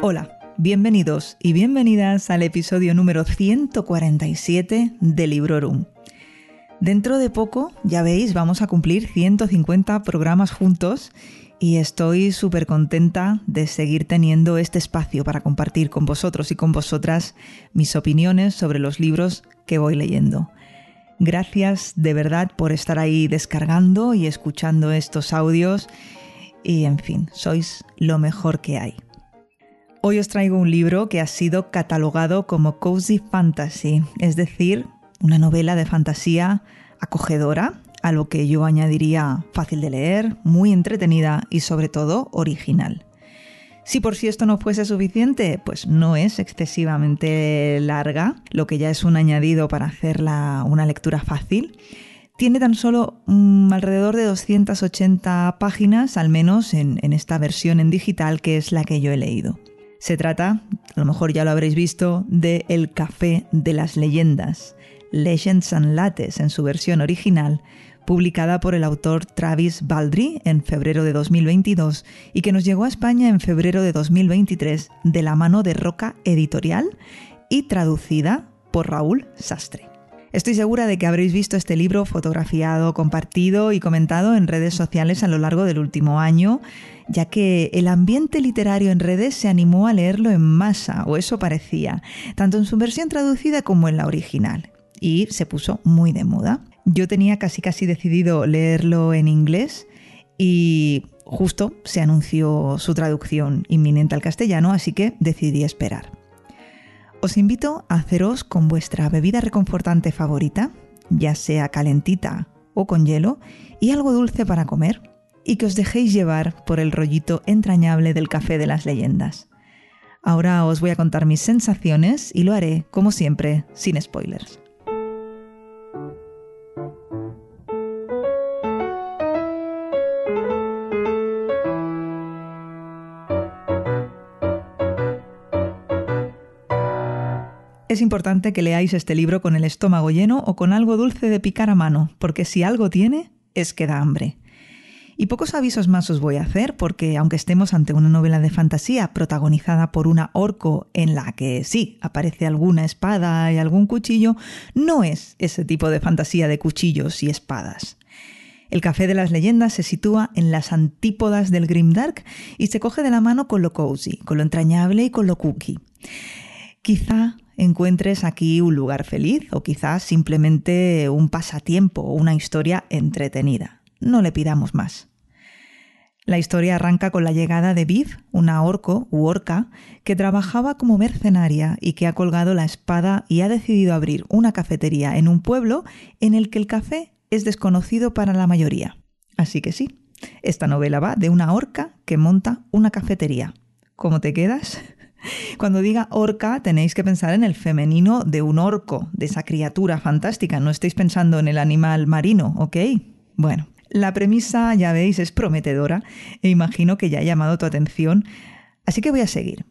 Hola, bienvenidos y bienvenidas al episodio número 147 de Librorum. Dentro de poco, ya veis, vamos a cumplir 150 programas juntos y estoy súper contenta de seguir teniendo este espacio para compartir con vosotros y con vosotras mis opiniones sobre los libros que voy leyendo. Gracias de verdad por estar ahí descargando y escuchando estos audios y en fin, sois lo mejor que hay. Hoy os traigo un libro que ha sido catalogado como cozy fantasy, es decir, una novela de fantasía acogedora, a lo que yo añadiría fácil de leer, muy entretenida y sobre todo original. Si por si esto no fuese suficiente, pues no es excesivamente larga, lo que ya es un añadido para hacerla una lectura fácil. Tiene tan solo mm, alrededor de 280 páginas, al menos en, en esta versión en digital que es la que yo he leído. Se trata, a lo mejor ya lo habréis visto, de El Café de las Leyendas, Legends and Lattes en su versión original, publicada por el autor Travis Baldry en febrero de 2022 y que nos llegó a España en febrero de 2023 de la mano de Roca Editorial y traducida por Raúl Sastre. Estoy segura de que habréis visto este libro fotografiado, compartido y comentado en redes sociales a lo largo del último año, ya que el ambiente literario en redes se animó a leerlo en masa, o eso parecía, tanto en su versión traducida como en la original, y se puso muy de moda. Yo tenía casi casi decidido leerlo en inglés y justo se anunció su traducción inminente al castellano, así que decidí esperar. Os invito a haceros con vuestra bebida reconfortante favorita, ya sea calentita o con hielo, y algo dulce para comer, y que os dejéis llevar por el rollito entrañable del café de las leyendas. Ahora os voy a contar mis sensaciones y lo haré, como siempre, sin spoilers. Es importante que leáis este libro con el estómago lleno o con algo dulce de picar a mano, porque si algo tiene, es que da hambre. Y pocos avisos más os voy a hacer, porque aunque estemos ante una novela de fantasía protagonizada por una orco en la que sí aparece alguna espada y algún cuchillo, no es ese tipo de fantasía de cuchillos y espadas. El Café de las Leyendas se sitúa en las antípodas del grimdark y se coge de la mano con lo cozy, con lo entrañable y con lo cookie. Quizá encuentres aquí un lugar feliz o quizás simplemente un pasatiempo o una historia entretenida. No le pidamos más. La historia arranca con la llegada de Viv, una orco u orca, que trabajaba como mercenaria y que ha colgado la espada y ha decidido abrir una cafetería en un pueblo en el que el café es desconocido para la mayoría. Así que sí, esta novela va de una orca que monta una cafetería. ¿Cómo te quedas? Cuando diga orca tenéis que pensar en el femenino de un orco, de esa criatura fantástica, no estéis pensando en el animal marino, ¿ok? Bueno, la premisa, ya veis, es prometedora e imagino que ya ha llamado tu atención, así que voy a seguir.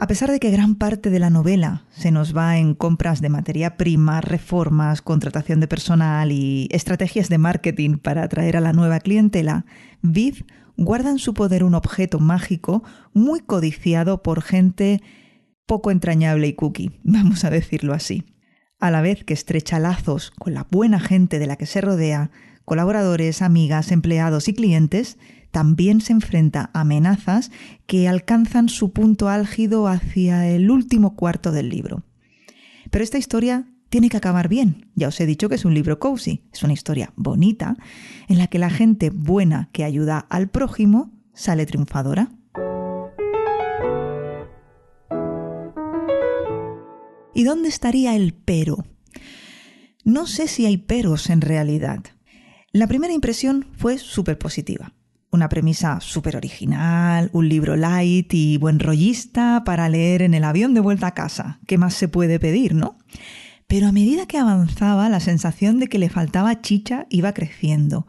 A pesar de que gran parte de la novela se nos va en compras de materia prima, reformas, contratación de personal y estrategias de marketing para atraer a la nueva clientela, Viv guarda en su poder un objeto mágico muy codiciado por gente poco entrañable y cookie, vamos a decirlo así. A la vez que estrecha lazos con la buena gente de la que se rodea, colaboradores, amigas, empleados y clientes, también se enfrenta a amenazas que alcanzan su punto álgido hacia el último cuarto del libro. Pero esta historia tiene que acabar bien. Ya os he dicho que es un libro cozy, es una historia bonita en la que la gente buena que ayuda al prójimo sale triunfadora. ¿Y dónde estaría el pero? No sé si hay peros en realidad. La primera impresión fue súper positiva. Una premisa súper original, un libro light y buen rollista para leer en el avión de vuelta a casa. ¿Qué más se puede pedir, no? Pero a medida que avanzaba, la sensación de que le faltaba chicha iba creciendo.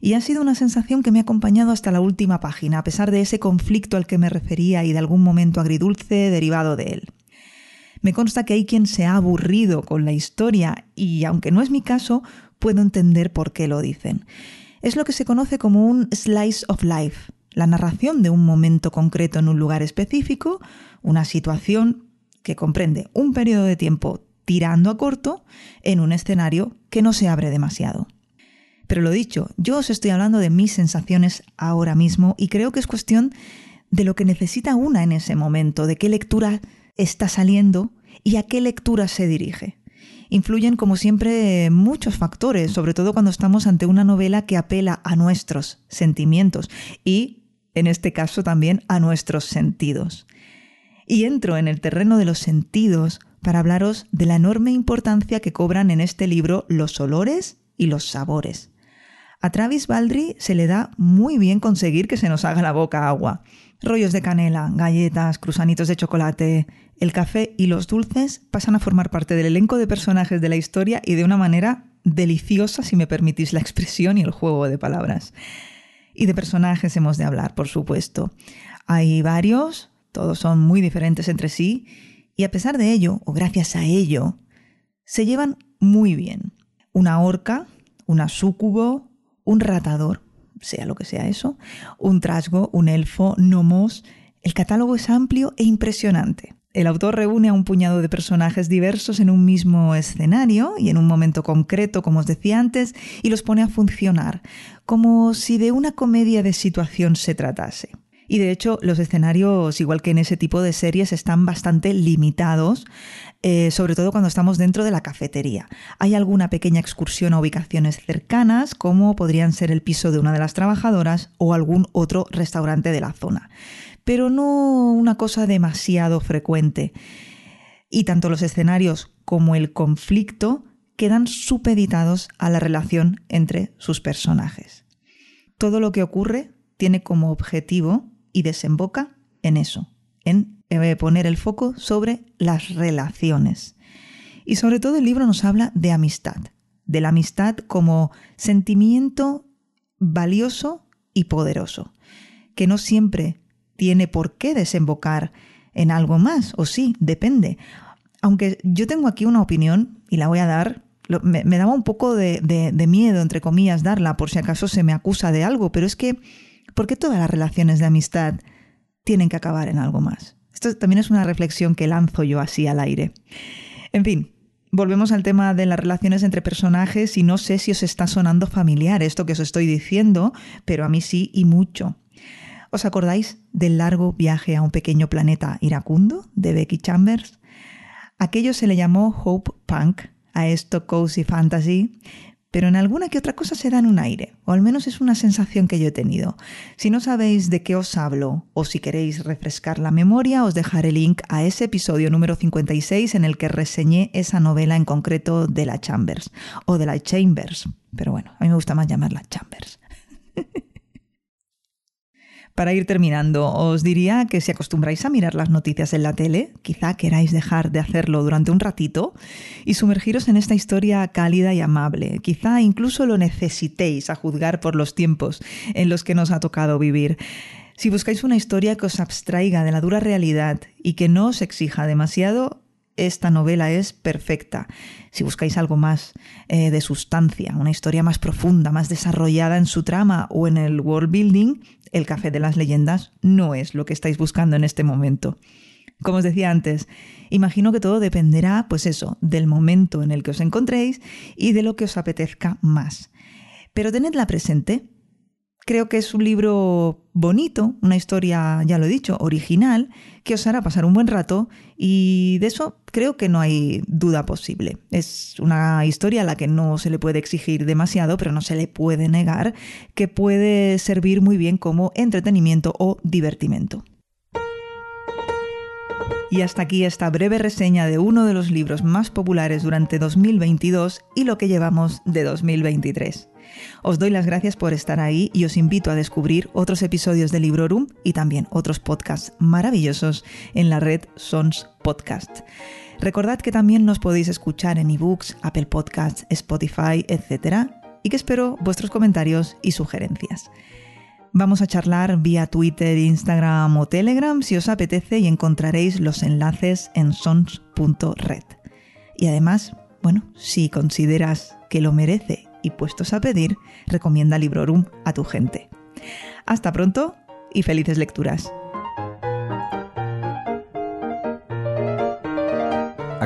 Y ha sido una sensación que me ha acompañado hasta la última página, a pesar de ese conflicto al que me refería y de algún momento agridulce derivado de él. Me consta que hay quien se ha aburrido con la historia y, aunque no es mi caso, puedo entender por qué lo dicen. Es lo que se conoce como un slice of life, la narración de un momento concreto en un lugar específico, una situación que comprende un periodo de tiempo tirando a corto en un escenario que no se abre demasiado. Pero lo dicho, yo os estoy hablando de mis sensaciones ahora mismo y creo que es cuestión de lo que necesita una en ese momento, de qué lectura está saliendo y a qué lectura se dirige. Influyen, como siempre, muchos factores, sobre todo cuando estamos ante una novela que apela a nuestros sentimientos y, en este caso, también a nuestros sentidos. Y entro en el terreno de los sentidos para hablaros de la enorme importancia que cobran en este libro los olores y los sabores. A Travis Baldry se le da muy bien conseguir que se nos haga la boca agua. Rollos de canela, galletas, cruzanitos de chocolate, el café y los dulces pasan a formar parte del elenco de personajes de la historia y de una manera deliciosa, si me permitís la expresión y el juego de palabras. Y de personajes hemos de hablar, por supuesto. Hay varios, todos son muy diferentes entre sí, y a pesar de ello, o gracias a ello, se llevan muy bien. Una orca, una súcubo, un ratador, sea lo que sea eso, un trasgo, un elfo, gnomos. El catálogo es amplio e impresionante. El autor reúne a un puñado de personajes diversos en un mismo escenario y en un momento concreto, como os decía antes, y los pone a funcionar, como si de una comedia de situación se tratase. Y de hecho, los escenarios, igual que en ese tipo de series, están bastante limitados, eh, sobre todo cuando estamos dentro de la cafetería. Hay alguna pequeña excursión a ubicaciones cercanas, como podrían ser el piso de una de las trabajadoras o algún otro restaurante de la zona. Pero no una cosa demasiado frecuente. Y tanto los escenarios como el conflicto quedan supeditados a la relación entre sus personajes. Todo lo que ocurre tiene como objetivo y desemboca en eso, en poner el foco sobre las relaciones. Y sobre todo el libro nos habla de amistad, de la amistad como sentimiento valioso y poderoso, que no siempre tiene por qué desembocar en algo más, o sí, depende. Aunque yo tengo aquí una opinión y la voy a dar, me, daba un poco de miedo, entre comillas, darla por si acaso se me acusa de algo, pero es que ¿Por qué todas las relaciones de amistad tienen que acabar en algo más? Esto también es una reflexión que lanzo yo así al aire. En fin, volvemos al tema de las relaciones entre personajes y no sé si os está sonando familiar esto que os estoy diciendo, pero a mí sí y mucho. ¿Os acordáis del largo viaje a un pequeño planeta iracundo de Becky Chambers? Aquello se le llamó Hope Punk, a esto cozy fantasy, pero en alguna que otra cosa se dan un aire, o al menos es una sensación que yo he tenido. Si no sabéis de qué os hablo, o si queréis refrescar la memoria, os dejaré link a ese episodio número 56 en el que reseñé esa novela en concreto de la Chambers, o de la Chambers, pero bueno, a mí me gusta más llamarla Chambers. Para ir terminando, os diría que si acostumbráis a mirar las noticias en la tele, quizá queráis dejar de hacerlo durante un ratito y sumergiros en esta historia cálida y amable. Quizá incluso lo necesitéis a juzgar por los tiempos en los que nos ha tocado vivir. Si buscáis una historia que os abstraiga de la dura realidad y que no os exija demasiado, esta novela es perfecta. Si buscáis algo más eh, de sustancia, una historia más profunda, más desarrollada en su trama o en el world building, El Café de las Leyendas no es lo que estáis buscando en este momento. Como os decía antes, imagino que todo dependerá, pues eso, del momento en el que os encontréis y de lo que os apetezca más. Pero tenedla presente, Creo que es un libro bonito, una historia, ya lo he dicho, original, que os hará pasar un buen rato y de eso creo que no hay duda posible. Es una historia a la que no se le puede exigir demasiado, pero no se le puede negar que puede servir muy bien como entretenimiento o divertimento. Y hasta aquí esta breve reseña de uno de los libros más populares durante 2022 y lo que llevamos de 2023. Os doy las gracias por estar ahí y os invito a descubrir otros episodios de Librorum y también otros podcasts maravillosos en la red Sons Podcast. Recordad que también nos podéis escuchar en ebooks, Apple Podcasts, Spotify, etc. Y que espero vuestros comentarios y sugerencias. Vamos a charlar vía Twitter, Instagram o Telegram si os apetece y encontraréis los enlaces en sons.red. Y además, bueno, si consideras que lo merece Y puestos a pedir, recomienda Librorum a tu gente. Hasta pronto y felices lecturas.